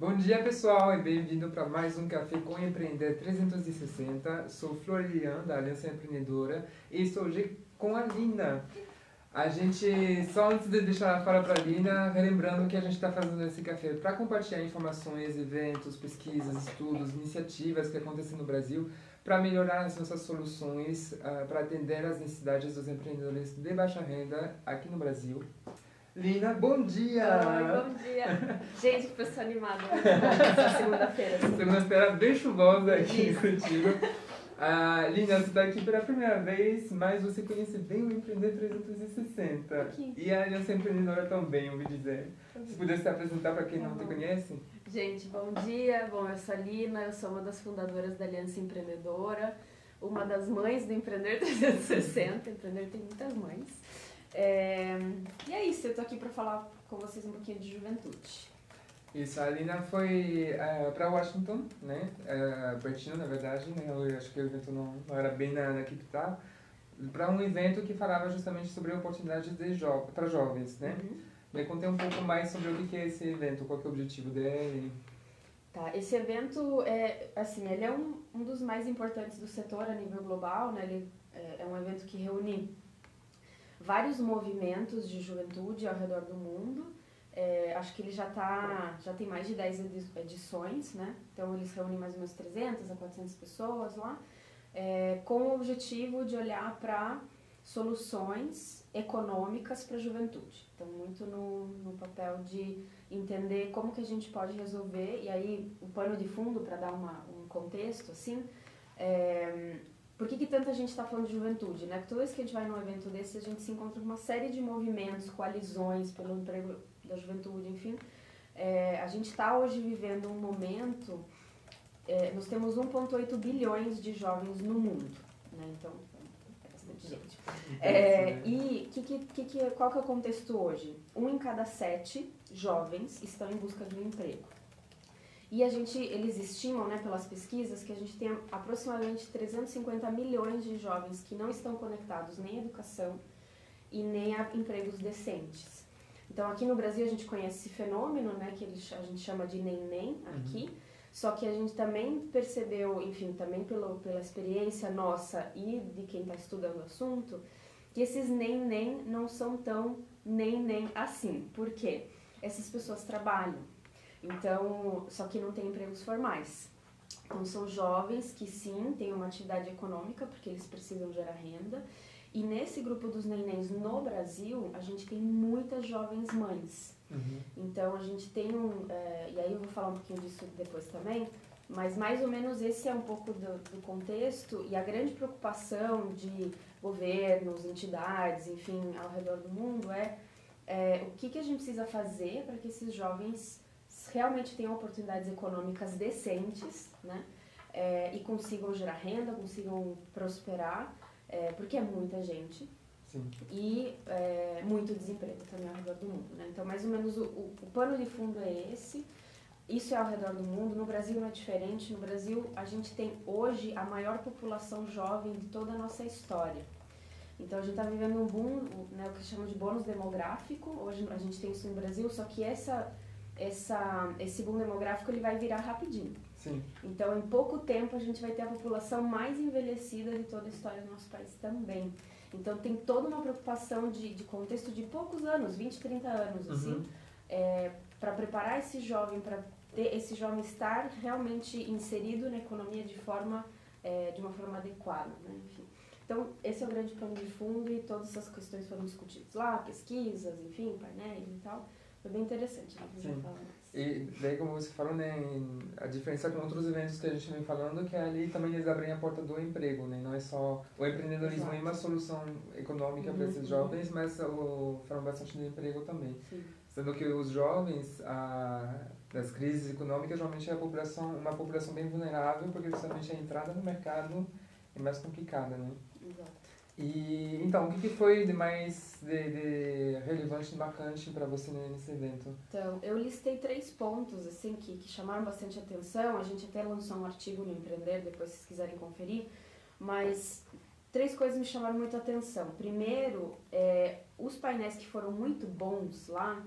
Bom dia pessoal e bem-vindo para mais um Café com Empreender 360. Sou Florian da Aliança Empreendedora e estou hoje com a Lina. A gente, só antes de deixar a fala para a Lina, relembrando que a gente está fazendo esse café para compartilhar informações, eventos, pesquisas, estudos, iniciativas que acontecem no Brasil para melhorar as nossas soluções uh, para atender às necessidades dos empreendedores de baixa renda aqui no Brasil. Lina, bom dia! Oi, bom dia! Gente, que pessoa animada segunda-feira. Segunda-feira bem chuvosa aqui contigo. Ah, Lina, você está aqui pela primeira vez, mas você conhece bem o Empreender 360. Aqui. E a Aliança Empreendedora também, ouvi dizer. Se pudesse se apresentar para quem não te conhece? Gente, bom dia. Bom, eu sou a Lina, eu sou uma das fundadoras da Aliança Empreendedora, uma das mães do Empreender 360. Empreender tem muitas mães. É... E é isso, eu tô aqui para falar com vocês um pouquinho de juventude. Isso, a Alina foi uh, é, para Washington, né? Uh, na verdade, né? Eu acho que o evento não, não era bem na, na capital. Para um evento que falava justamente sobre oportunidades de jo para jovens, né? Uhum. Me contei um pouco mais sobre o que é esse evento, qual é o objetivo dele. Tá, esse evento é, assim, ele é um, um dos mais importantes do setor a nível global, né? Ele é, é um evento que reúne vários movimentos de juventude ao redor do mundo. É, acho que ele já tá, já tem mais de 10 edições, né? Então eles reúnem mais ou menos 300 a 400 pessoas lá, é, com o objetivo de olhar para soluções econômicas para a juventude. Então muito no, no papel de entender como que a gente pode resolver, e aí o pano de fundo para dar uma, um contexto assim, é, por que, que tanta gente está falando de juventude? Né? Porque toda vez que a gente vai num evento desse, a gente se encontra com uma série de movimentos, coalizões pelo emprego da juventude, enfim. É, a gente está hoje vivendo um momento, é, nós temos 1,8 bilhões de jovens no mundo, né? então é bastante gente. É, e que, que, que, qual que é o contexto hoje? Um em cada sete jovens estão em busca de um emprego. E a gente, eles estimam, né, pelas pesquisas, que a gente tem aproximadamente 350 milhões de jovens que não estão conectados nem à educação e nem a empregos decentes. Então, aqui no Brasil, a gente conhece esse fenômeno, né, que a gente chama de nem-nem aqui, uhum. só que a gente também percebeu, enfim, também pelo, pela experiência nossa e de quem está estudando o assunto, que esses nem-nem não são tão nem-nem assim. Por quê? Essas pessoas trabalham, então, só que não tem empregos formais. Então, são jovens que sim, têm uma atividade econômica, porque eles precisam gerar renda. E nesse grupo dos nenéns no Brasil, a gente tem muitas jovens mães. Uhum. Então, a gente tem um. É, e aí eu vou falar um pouquinho disso depois também. Mas mais ou menos esse é um pouco do, do contexto e a grande preocupação de governos, entidades, enfim, ao redor do mundo é, é o que, que a gente precisa fazer para que esses jovens realmente tenham oportunidades econômicas decentes, né? É, e consigam gerar renda, consigam prosperar, é, porque é muita gente. Sim. E é, muito desemprego também ao redor do mundo, né? Então, mais ou menos, o, o, o pano de fundo é esse. Isso é ao redor do mundo. No Brasil não é diferente. No Brasil, a gente tem hoje a maior população jovem de toda a nossa história. Então a gente está vivendo um boom, né, o que chama de bônus demográfico. Hoje a gente tem isso no Brasil, só que essa essa, esse boom demográfico ele vai virar rapidinho. Sim. Então, em pouco tempo, a gente vai ter a população mais envelhecida de toda a história do nosso país também. Então, tem toda uma preocupação de, de contexto de poucos anos, 20, 30 anos, uhum. assim, é, para preparar esse jovem, para ter esse jovem estar realmente inserido na economia de forma, é, de uma forma adequada, né? Enfim. Então, esse é o grande plano de fundo e todas essas questões foram discutidas lá, pesquisas, enfim, painéis e tal. Foi bem interessante, né? Sim. E daí, como você falou, né, a diferença com outros eventos que a gente vem falando, que ali também eles abrem a porta do emprego, né? Não é só o empreendedorismo Exato. é uma solução econômica uhum, para esses jovens, uhum. mas o, falam bastante de emprego também. Sim. Sendo que os jovens, a, das crises econômicas, geralmente é a população, uma população bem vulnerável, porque justamente a entrada no mercado é mais complicada, né? Exato. E então, o que, que foi de mais de, de relevante e marcante para você nesse evento? Então, eu listei três pontos assim que, que chamaram bastante atenção. A gente até lançou um artigo no Empreender, depois se vocês quiserem conferir. Mas três coisas me chamaram muito atenção. Primeiro, é, os painéis que foram muito bons lá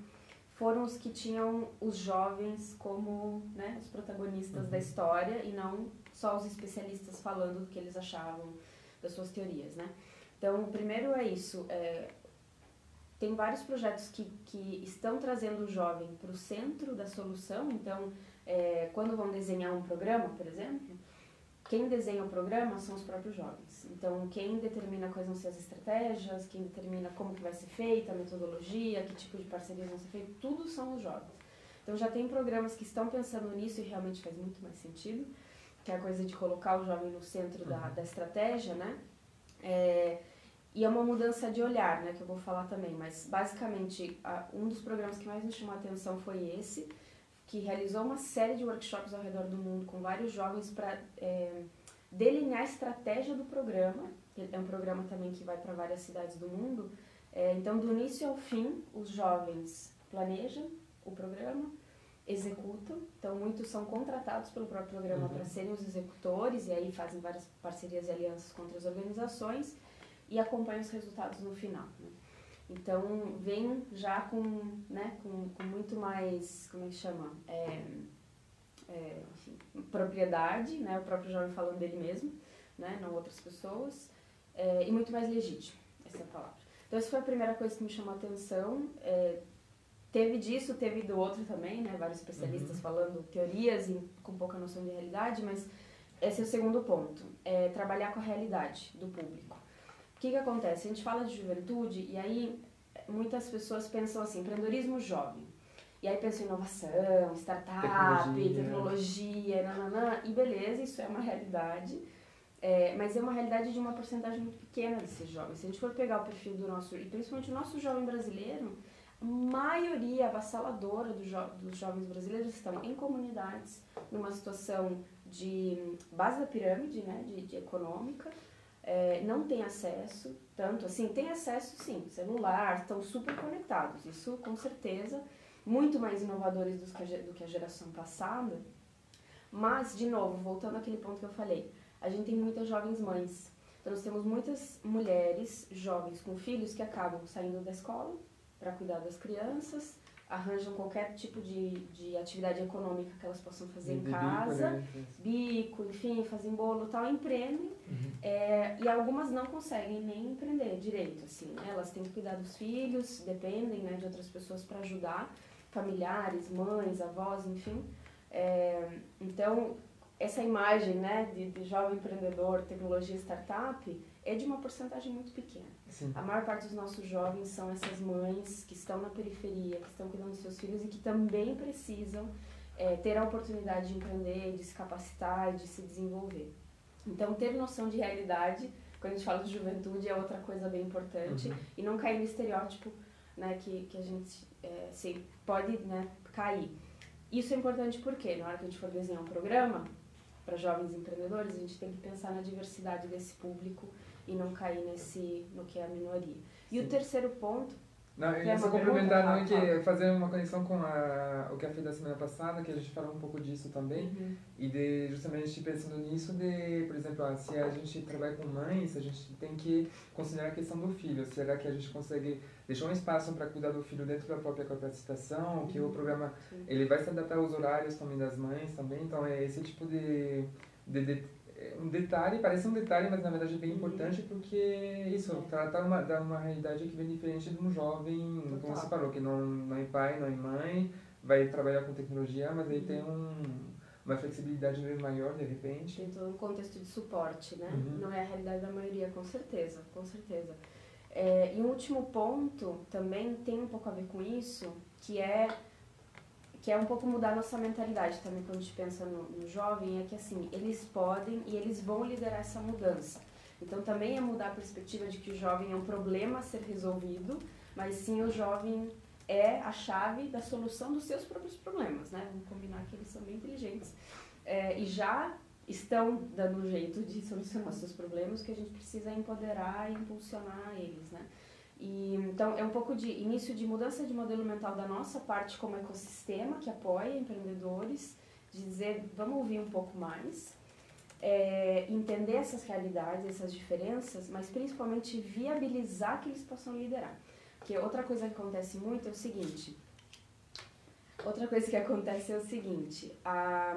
foram os que tinham os jovens como né, os protagonistas Uhum. da história e não só os especialistas falando do que eles achavam das suas teorias, né? Então, o primeiro é isso. é, tem vários projetos que, que estão trazendo o jovem para o centro da solução. Então, é, quando vão desenhar um programa, por exemplo, quem desenha o programa são os próprios jovens. Então, quem determina quais vão ser as estratégias, quem determina como que vai ser feita, a metodologia, que tipo de parcerias vão ser feitas, tudo são os jovens. Então, já tem programas que estão pensando nisso e realmente faz muito mais sentido, que é a coisa de colocar o jovem no centro da, da estratégia, né? É, e é uma mudança de olhar, né, que eu vou falar também, mas basicamente a- um dos programas que mais me chamou a atenção foi esse, que realizou uma série de workshops ao redor do mundo com vários jovens para delinear a estratégia do programa. É um programa também que vai para várias cidades do mundo. É, então, do início ao fim, os jovens planejam o programa, executam. Então, muitos são contratados pelo próprio programa Uhum. para serem os executores e aí fazem várias parcerias e alianças com outras organizações e acompanham os resultados no final. né? Então, vem já com, né, com, com muito mais, como é que chama? É, é, enfim, propriedade, né, o próprio jovem falando dele mesmo, né, não outras pessoas, é, e muito mais legítimo, essa é a palavra. Então, essa foi a primeira coisa que me chamou a atenção. É, teve disso, teve do outro também, né, vários especialistas falando teorias e com pouca noção de realidade, mas esse é o segundo ponto, é trabalhar com a realidade do público. O que, que acontece? A gente fala de juventude e aí muitas pessoas pensam assim, empreendedorismo jovem. E aí pensam em inovação, startup, Tecnologia. tecnologia, nananã, e beleza, isso é uma realidade. É, mas é uma realidade de uma porcentagem muito pequena desses jovens. Se a gente for pegar o perfil do nosso, e principalmente o nosso jovem brasileiro, a maioria avassaladora do jo dos jovens brasileiros estão em comunidades, numa situação de base da pirâmide, né, de, de econômica, é, não tem acesso, tanto assim, tem acesso sim, celular, estão super conectados, isso com certeza, muito mais inovadores do que a, geração passada, mas, de novo, voltando àquele ponto que eu falei, a gente tem muitas jovens mães, então nós temos muitas mulheres jovens com filhos que acabam saindo da escola para cuidar das crianças, arranjam qualquer tipo de, de atividade econômica que elas possam fazer em De bico, casa, né? bico, enfim, fazem bolo e tal, empreendem. É, e algumas não conseguem nem empreender direito, assim, né? Elas têm que cuidar dos filhos, dependem né, de outras pessoas para ajudar, familiares, mães, avós, enfim. É, então, essa imagem né, de, de jovem empreendedor, tecnologia startup, é de uma porcentagem muito pequena. Sim. A maior parte dos nossos jovens são essas mães que estão na periferia, que estão cuidando dos seus filhos e que também precisam é, ter a oportunidade de empreender, de se capacitar de se desenvolver. Então, ter noção de realidade, quando a gente fala de juventude, é outra coisa bem importante. Uhum. E não cair no estereótipo né, que, que a gente é, se, pode né, cair. Isso é importante porque, na hora que a gente for desenhar um programa para jovens empreendedores, a gente tem que pensar na diversidade desse público e não cair nesse no que é a minoria. E o Sim. terceiro ponto, Não, eu Quer ia só complementar não, que fazer uma conexão com a, o que eu fiz da semana passada, que a gente falou um pouco disso também, Uhum. e de justamente pensando nisso de, por exemplo, ah, se a gente trabalha com mães, a gente tem que considerar a questão do filho. Será que a gente consegue deixar um espaço para cuidar do filho dentro da própria capacitação, que o programa Sim. ele vai se adaptar aos horários também das mães também, então é esse tipo de, de, de é um detalhe, parece um detalhe, mas na verdade é bem Uhum. importante porque isso, É. trata uma, da uma realidade que vem diferente de um jovem, como Total. você falou, que não, não é pai, não é mãe, vai trabalhar com tecnologia, mas aí Uhum. tem um, uma flexibilidade maior de repente. tem todo um contexto de suporte, né? Uhum. Não é a realidade da maioria, com certeza, com certeza. É, e um último ponto também tem um pouco a ver com isso, que é que é um pouco mudar nossa mentalidade também quando a gente pensa no, no jovem, é que assim, eles podem e eles vão liderar essa mudança. Então também é mudar a perspectiva de que o jovem é um problema a ser resolvido, mas sim o jovem é a chave da solução dos seus próprios problemas, né? Vamos combinar que eles são bem inteligentes. É, e já estão dando um jeito de solucionar seus problemas, que a gente precisa empoderar e impulsionar eles, né? E, então, é um pouco de início de mudança de modelo mental da nossa parte como ecossistema que apoia empreendedores, de dizer, vamos ouvir um pouco mais, é, entender essas realidades, essas diferenças, mas principalmente viabilizar que eles possam liderar. Porque outra coisa que acontece muito é o seguinte, Outra coisa que acontece é o seguinte, a,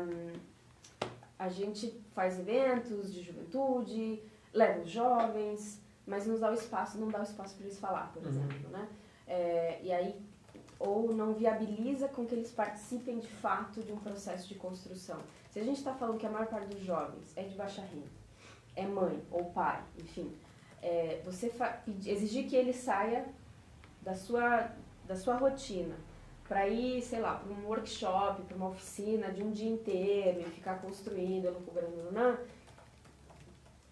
a gente faz eventos de juventude, leva os jovens, mas nos dá o espaço, não dá o espaço para eles falar, por uhum. exemplo, né? É, e aí, ou não viabiliza com que eles participem de fato de um processo de construção. Se a gente está falando que a maior parte dos jovens é de baixa renda, é mãe ou pai, enfim, é, você exigir que ele saia da sua, da sua rotina para ir, sei lá, para um workshop, para uma oficina de um dia inteiro e ficar construindo, não,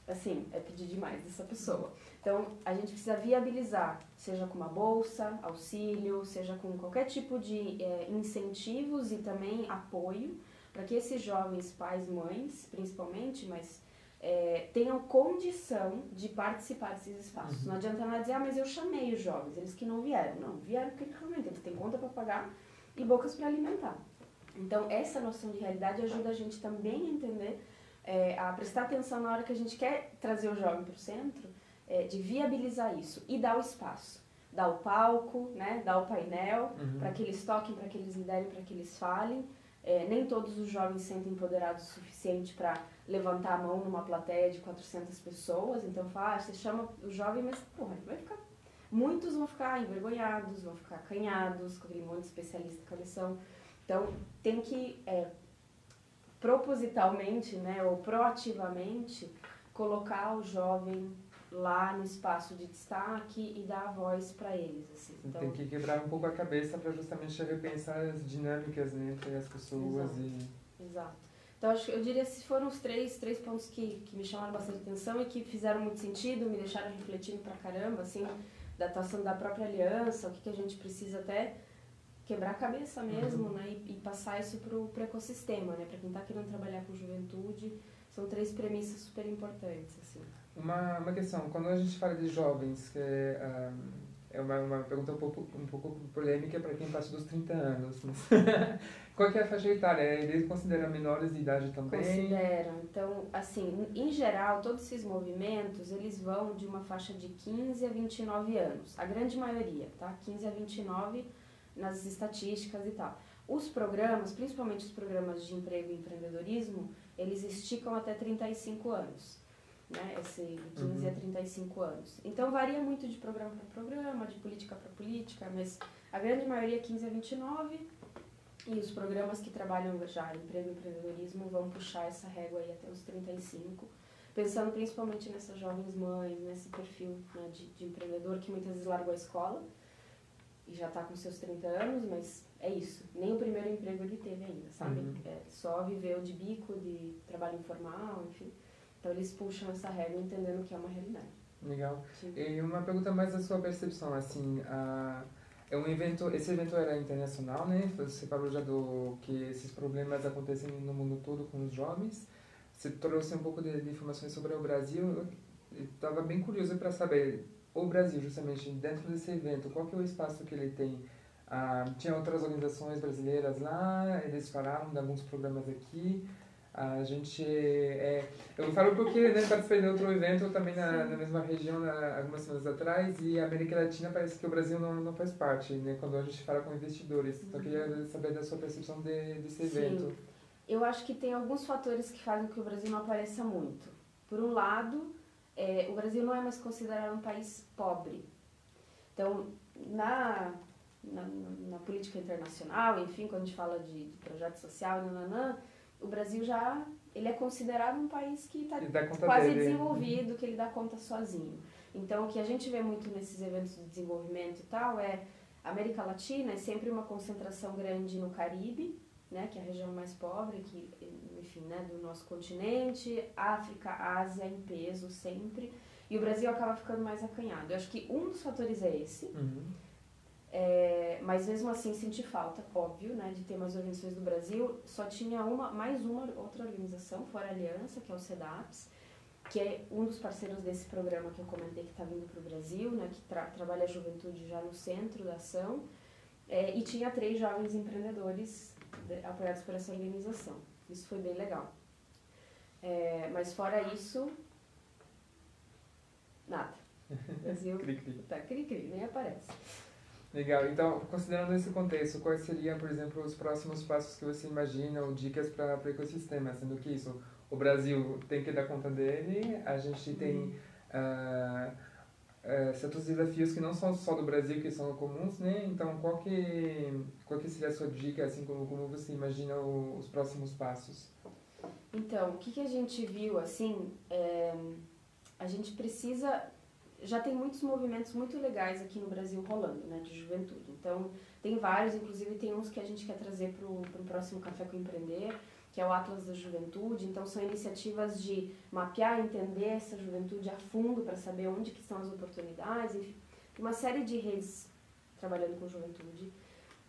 assim, é pedir demais dessa pessoa. Então, a gente precisa viabilizar, seja com uma bolsa, auxílio, seja com qualquer tipo de é, incentivos e também apoio, para que esses jovens pais, mães, principalmente, mas é, tenham condição de participar desses espaços. Uhum. Não adianta nada dizer, ah, mas eu chamei os jovens, eles que não vieram. Não, vieram porque realmente eles têm conta para pagar e bocas para alimentar. Então, essa noção de realidade ajuda a gente também a entender, é, a prestar atenção na hora que a gente quer trazer o jovem para o centro, é, de viabilizar isso e dar o espaço. Dar o palco, né, dar o painel, uhum. para que eles toquem, para que eles liderem, para que eles falem. É, nem todos os jovens se sentem empoderados o suficiente para levantar a mão numa plateia de 400 pessoas, então fala, ah, você chama o jovem, mas porra, vai ficar. Muitos vão ficar envergonhados, vão ficar acanhados, com aquele monte de especialista em cabeção. Então, tem que é, propositalmente, né, ou proativamente, colocar o jovem lá no espaço de destaque e dar a voz para eles. Assim. Então, tem que quebrar um pouco a cabeça para justamente repensar as dinâmicas né, entre as pessoas exato, e... Exato. Então, acho, eu diria que foram os três, três pontos que, que me chamaram bastante atenção e que fizeram muito sentido, me deixaram refletindo pra caramba, assim, da atuação da própria aliança, o que, que a gente precisa até quebrar a cabeça mesmo, uhum. né, e, e, passar isso pro, pro ecossistema, né, para quem está querendo trabalhar com juventude, são três premissas super importantes, assim. Uma, uma questão, quando a gente fala de jovens, que é, é uma, uma pergunta um pouco, um pouco polêmica para quem passa dos 30 anos. Qual é a faixa etária? Eles consideram menores de idade também? Consideram. Então, assim, em geral, todos esses movimentos, eles vão de uma faixa de 15 a 29 anos. A grande maioria, tá? 15 a 29 nas estatísticas e tal. Os programas, principalmente os programas de emprego e empreendedorismo, eles esticam até 35 anos né? Esse 15 uhum. a 35 anos. Então varia muito de programa para programa, de política para política, mas a grande maioria é 15 a 29 e os programas que trabalham já em emprego e empreendedorismo vão puxar essa régua aí até os 35, pensando principalmente nessas jovens mães, nesse perfil né, de, de empreendedor que muitas vezes largou a escola e já está com seus 30 anos, mas é isso. Nem o primeiro emprego ele teve ainda, sabe? Uhum. É, só viveu de bico, de trabalho informal, enfim. Então eles puxam essa regra entendendo que é uma realidade. Legal. E uma pergunta mais da sua percepção, assim, a, é um evento, esse evento era internacional, né? Você falou já do que esses problemas acontecem no mundo todo com os jovens. Você trouxe um pouco de, de informações sobre o Brasil. Eu estava bem curioso para saber o Brasil, justamente dentro desse evento, qual que é o espaço que ele tem? Ah, tinha outras organizações brasileiras lá, eles falaram de alguns programas aqui. A gente. É, eu falo porque né, participei de outro evento também na, na mesma região na, algumas semanas atrás e a América Latina parece que o Brasil não, não faz parte, né, quando a gente fala com investidores. Então, eu queria uhum. saber da sua percepção de, desse evento. Sim. Eu acho que tem alguns fatores que fazem que o Brasil não apareça muito. Por um lado, é, o Brasil não é mais considerado um país pobre. Então, na, na, na política internacional, enfim, quando a gente fala de, de projeto social, nananã, o Brasil já ele é considerado um país que está quase dele. desenvolvido, que ele dá conta sozinho. Então, o que a gente vê muito nesses eventos de desenvolvimento e tal é a América Latina é sempre uma concentração grande no Caribe, né, que é a região mais pobre, que, enfim, né, do nosso continente, África, Ásia em peso sempre, e o Brasil acaba ficando mais acanhado. Eu acho que um dos fatores é esse. Uhum. É, mas mesmo assim senti falta, óbvio, né, de ter mais organizações do Brasil. Só tinha uma, mais uma outra organização, fora a Aliança, que é o CEDAPS, que é um dos parceiros desse programa que eu comentei que está vindo para o Brasil, né, que tra trabalha a juventude já no centro da ação. É, e tinha três jovens empreendedores de, apoiados por essa organização. Isso foi bem legal. É, mas fora isso, nada. O Brasil tá cri-cri, nem aparece. Legal. Então, considerando esse contexto, quais seriam, por exemplo, os próximos passos que você imagina ou dicas para o ecossistema? Sendo que isso, o Brasil tem que dar conta dele, a gente tem uh, uh, certos desafios que não são só do Brasil, que são comuns, né? Então, qual que, qual que seria a sua dica, assim, como, como você imagina o, os próximos passos? Então, o que, que a gente viu, assim, é, a gente precisa já tem muitos movimentos muito legais aqui no Brasil rolando, né, de juventude. Então, tem vários, inclusive tem uns que a gente quer trazer para o próximo Café com Empreender, que é o Atlas da Juventude. Então, são iniciativas de mapear, entender essa juventude a fundo para saber onde que estão as oportunidades, enfim. Uma série de redes trabalhando com juventude.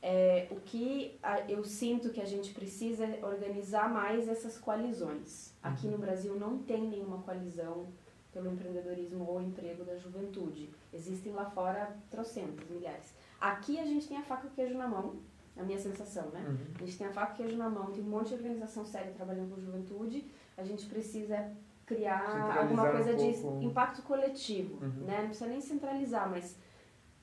É, o que eu sinto que a gente precisa é organizar mais essas coalizões. Aqui no uhum. Brasil não tem nenhuma coalizão pelo empreendedorismo ou emprego da juventude. Existem lá fora trocentas, milhares. Aqui a gente tem a faca e o queijo na mão, a minha sensação, né? Uhum. A gente tem a faca e o queijo na mão, tem um monte de organização séria trabalhando com juventude, a gente precisa criar alguma coisa um de impacto coletivo, uhum. né? Não precisa nem centralizar, mas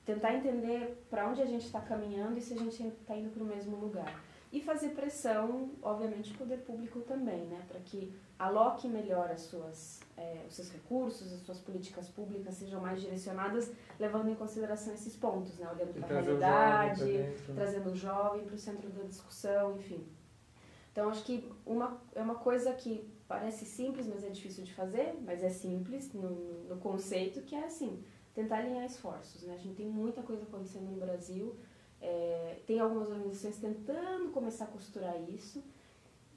tentar entender para onde a gente está caminhando e se a gente está indo para o mesmo lugar. E fazer pressão, obviamente, o poder público também, né? Para que aloque melhor as suas é, os seus recursos, as suas políticas públicas sejam mais direcionadas, levando em consideração esses pontos, né? olhando para a realidade, o trazendo o jovem para o centro da discussão, enfim. Então, acho que uma, é uma coisa que parece simples, mas é difícil de fazer, mas é simples no, no conceito, que é assim, tentar alinhar esforços. Né? A gente tem muita coisa acontecendo no Brasil, é, tem algumas organizações tentando começar a costurar isso,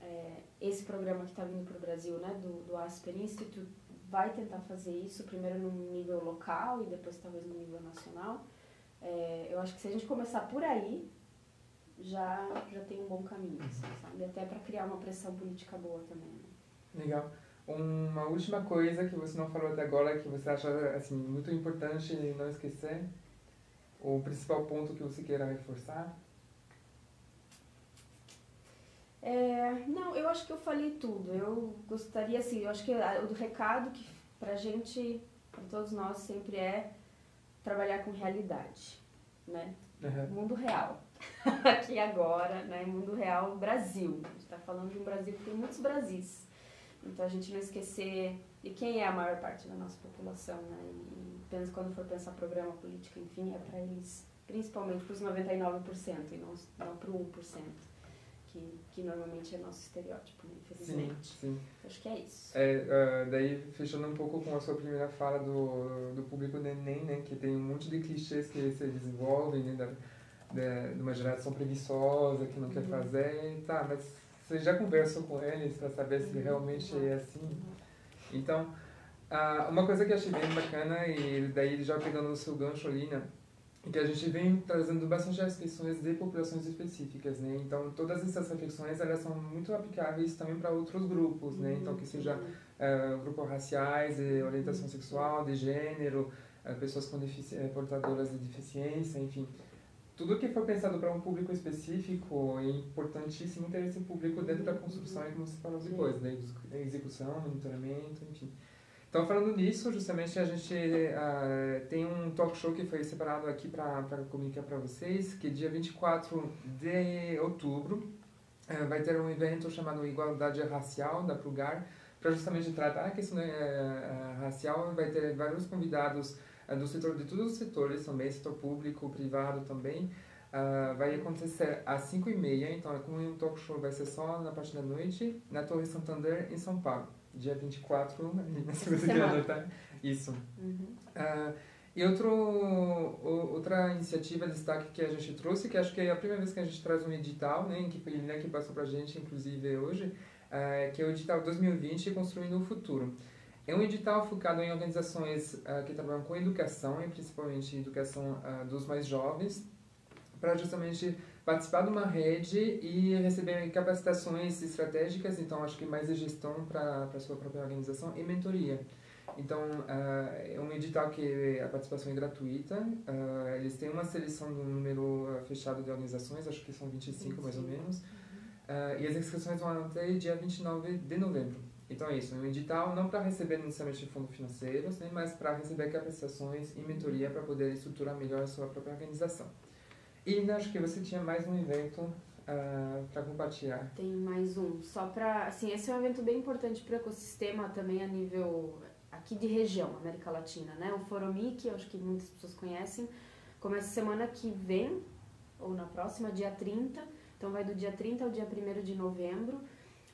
é, esse programa que está vindo para o Brasil, né, do, do Asper Institute, vai tentar fazer isso, primeiro no nível local e depois talvez no nível nacional. É, eu acho que se a gente começar por aí, já, já tem um bom caminho, assim, sabe? Até para criar uma pressão política boa também. Né? Legal. Uma última coisa que você não falou até agora, que você acha assim, muito importante não esquecer? O principal ponto que você queira reforçar? É, não, eu acho que eu falei tudo. Eu gostaria, assim, eu acho que o recado que pra gente, pra todos nós, sempre é trabalhar com realidade, né? Uhum. Mundo real. Aqui agora, né? Mundo real, Brasil. A gente está falando de um Brasil que tem muitos Brasis. Então a gente não esquecer de quem é a maior parte da nossa população, né? E, e quando for pensar programa político, enfim, é para eles, principalmente para os 99% e não, não para o 1% que, que normalmente é nosso estereótipo, né? infelizmente. Sim, sim. Acho que é isso. É, uh, daí, fechando um pouco com a sua primeira fala do, do público neném, né? Que tem um monte de clichês que se desenvolvem, né? Da, de, de uma geração preguiçosa, que não uhum. quer fazer. Tá, mas você já conversou com eles para saber se uhum. realmente uhum. é assim? Então, uh, uma coisa que eu achei bem bacana, e daí já pegando o seu gancho ali, né? que a gente vem trazendo bastante as questões de populações específicas, né? Então, todas essas reflexões, elas são muito aplicáveis também para outros grupos, né? Então, que seja uh, grupos raciais, de orientação sexual, de gênero, uh, pessoas com uh, portadoras de deficiência, enfim. Tudo que for pensado para um público específico é importantíssimo ter esse público dentro da construção, como você falou depois, da execução, monitoramento, enfim. Então, falando nisso, justamente a gente uh, tem um talk show que foi separado aqui para comunicar para vocês, que dia 24 de outubro uh, vai ter um evento chamado Igualdade Racial da Plugar, para justamente tratar a questão uh, racial. Vai ter vários convidados do setor, de todos os setores também, setor público, privado também. vai acontecer às 5h30, então como um talk show, vai ser só na parte da noite, na Torre Santander, em São Paulo dia 24, na segunda tá? Isso. Uhum. Uh, e outro, outra iniciativa de destaque que a gente trouxe, que acho que é a primeira vez que a gente traz um edital, né, que foi né, que passou para a gente, inclusive hoje, uh, que é o edital 2020 Construindo o Futuro. É um edital focado em organizações uh, que trabalham com educação, e principalmente educação dos mais jovens, para justamente participar de uma rede e receber capacitações estratégicas, então acho que mais de gestão para a sua própria organização e mentoria. Então, uh, é um edital que a participação é gratuita, uh, eles têm uma seleção do número fechado de organizações, acho que são 25 mais ou menos, uh, e as inscrições vão até dia 29 de novembro. Então é isso, é um edital não para receber necessariamente fundos financeiros, né, mas para receber capacitações e mentoria para poder estruturar melhor a sua própria organização. E acho que você tinha mais um evento uh, ah, para compartilhar. Tem mais um. Só para, assim, esse é um evento bem importante para o ecossistema também a nível aqui de região, América Latina, né? O Foromic, acho que muitas pessoas conhecem, começa semana que vem, ou na próxima, dia 30. Então vai do dia 30 ao dia 1 de novembro.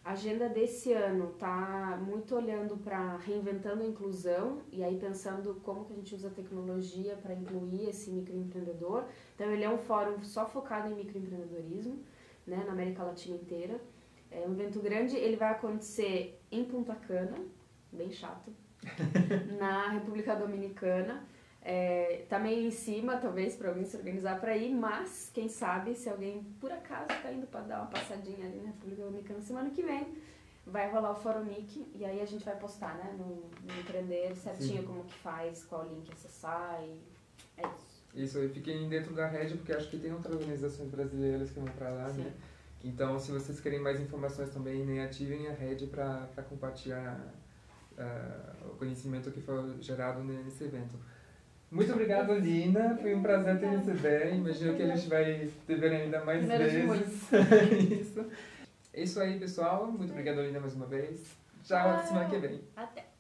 A agenda desse ano tá muito olhando para reinventando a inclusão e aí pensando como que a gente usa a tecnologia para incluir esse microempreendedor. Então ele é um fórum só focado em microempreendedorismo, né, na América Latina inteira. É um evento grande, ele vai acontecer em Punta Cana, bem chato, na República Dominicana. É, tá meio em cima, talvez, para alguém se organizar para ir, mas quem sabe se alguém por acaso tá indo para dar uma passadinha ali na República Dominicana semana que vem, vai rolar o Fórum Mic e aí a gente vai postar, né, no, no Empreender certinho Sim. como que faz, qual link acessar e é isso. Isso, e fiquem dentro da rede, porque acho que tem outras organizações brasileiras que vão para lá, né? Sim. né? Então, se vocês querem mais informações também, né, ativem a rede para compartilhar uh, o conhecimento que foi gerado nesse evento. Muito obrigado, Lina. Foi um prazer ter você bem. Imagino que a gente vai te ver ainda mais vezes. isso. É isso aí, pessoal. Muito obrigado, Lina, mais uma vez. Tchau, até semana que vem. Até.